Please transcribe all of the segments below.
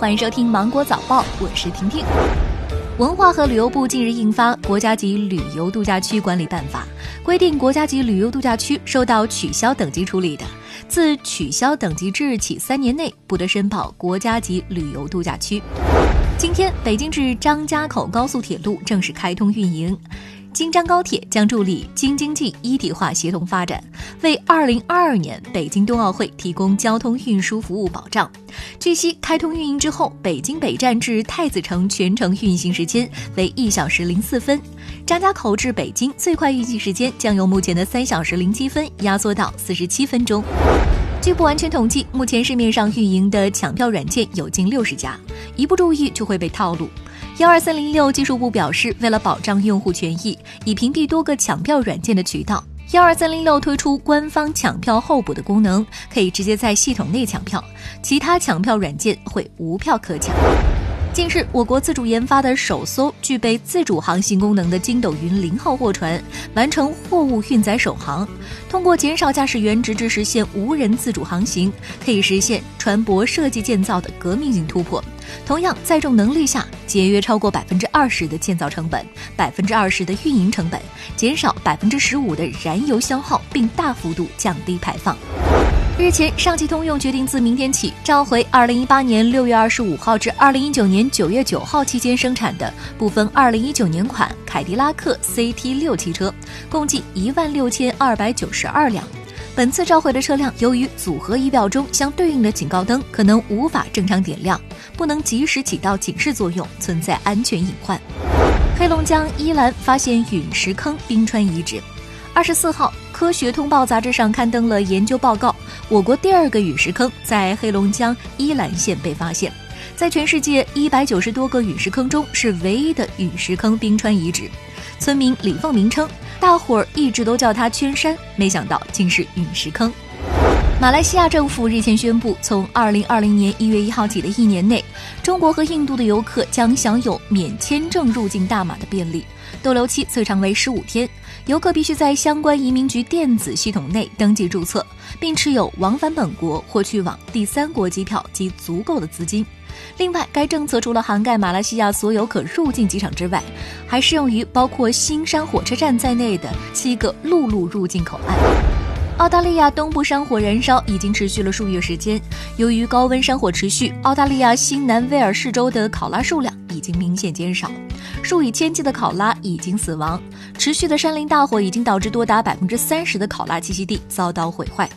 欢迎收听《芒果早报》，我是婷婷。文化和旅游部近日印发《国家级旅游度假区管理办法》，规定国家级旅游度假区受到取消等级处理的，自取消等级之日起三年内不得申报国家级旅游度假区。今天，北京至张家口高速铁路正式开通运营。京张高铁将助力京津冀一体化协同发展，为2022年北京冬奥会提供交通运输服务保障。据悉，开通运营之后，北京北站至太子城全程运行时间为一小时零四分，张家口至北京最快运行时间将由目前的三小时零七分压缩到四十七分钟。据不完全统计，目前市面上运营的抢票软件有近六十家，一不注意就会被套路。幺二三零六技术部表示，为了保障用户权益，以屏蔽多个抢票软件的渠道，幺二三零六推出官方抢票候补的功能，可以直接在系统内抢票，其他抢票软件会无票可抢。近日，我国自主研发的首艘具备自主航行功能的筋斗云零号货船完成货物运载首航，通过减少驾驶员，直至实现无人自主航行，可以实现船舶设计建造的革命性突破。同样，载重能力下节约超过百分之二十的建造成本，百分之二十的运营成本，减少百分之十五的燃油消耗，并大幅度降低排放。日前，上汽通用决定自明天起召回2018年6月25号至2019年9月9号期间生产的部分2019年款凯迪拉克 CT6 汽车，共计1万6292辆。本次召回的车辆，由于组合仪表中相对应的警告灯可能无法正常点亮，不能及时起到警示作用，存在安全隐患。黑龙江伊兰发现陨石坑冰川遗址。二十四号，《科学通报》杂志上刊登了研究报告。我国第二个陨石坑在黑龙江依兰县被发现，在全世界一百九十多个陨石坑中是唯一的陨石坑冰川遗址。村民李凤鸣称，大伙儿一直都叫它圈山，没想到竟是陨石坑。马来西亚政府日前宣布，从二零二零年一月一号起的一年内，中国和印度的游客将享有免签证入境大马的便利，逗留期最长为十五天。游客必须在相关移民局电子系统内登记注册，并持有往返本国或去往第三国机票及足够的资金。另外，该政策除了涵盖马来西亚所有可入境机场之外，还适用于包括新山火车站在内的七个陆路入境口岸。澳大利亚东部山火燃烧已经持续了数月时间，由于高温山火持续，澳大利亚新南威尔士州的考拉数量已经明显减少。数以千计的考拉已经死亡，持续的山林大火已经导致多达百分之三十的考拉栖息地遭到毁坏。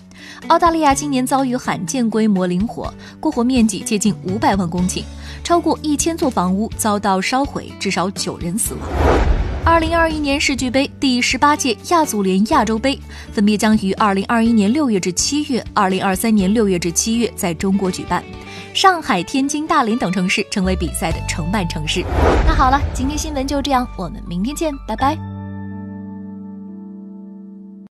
澳大利亚今年遭遇罕见规模林火，过火面积接近五百万公顷，超过一千座房屋遭到烧毁，至少九人死亡。二零二一年世俱杯第十八届亚足联亚洲杯分别将于二零二一年六月至七月、二零二三年六月至七月在中国举办。上海、天津、大连等城市成为比赛的承办城市。那好了，今天新闻就这样，我们明天见，拜拜。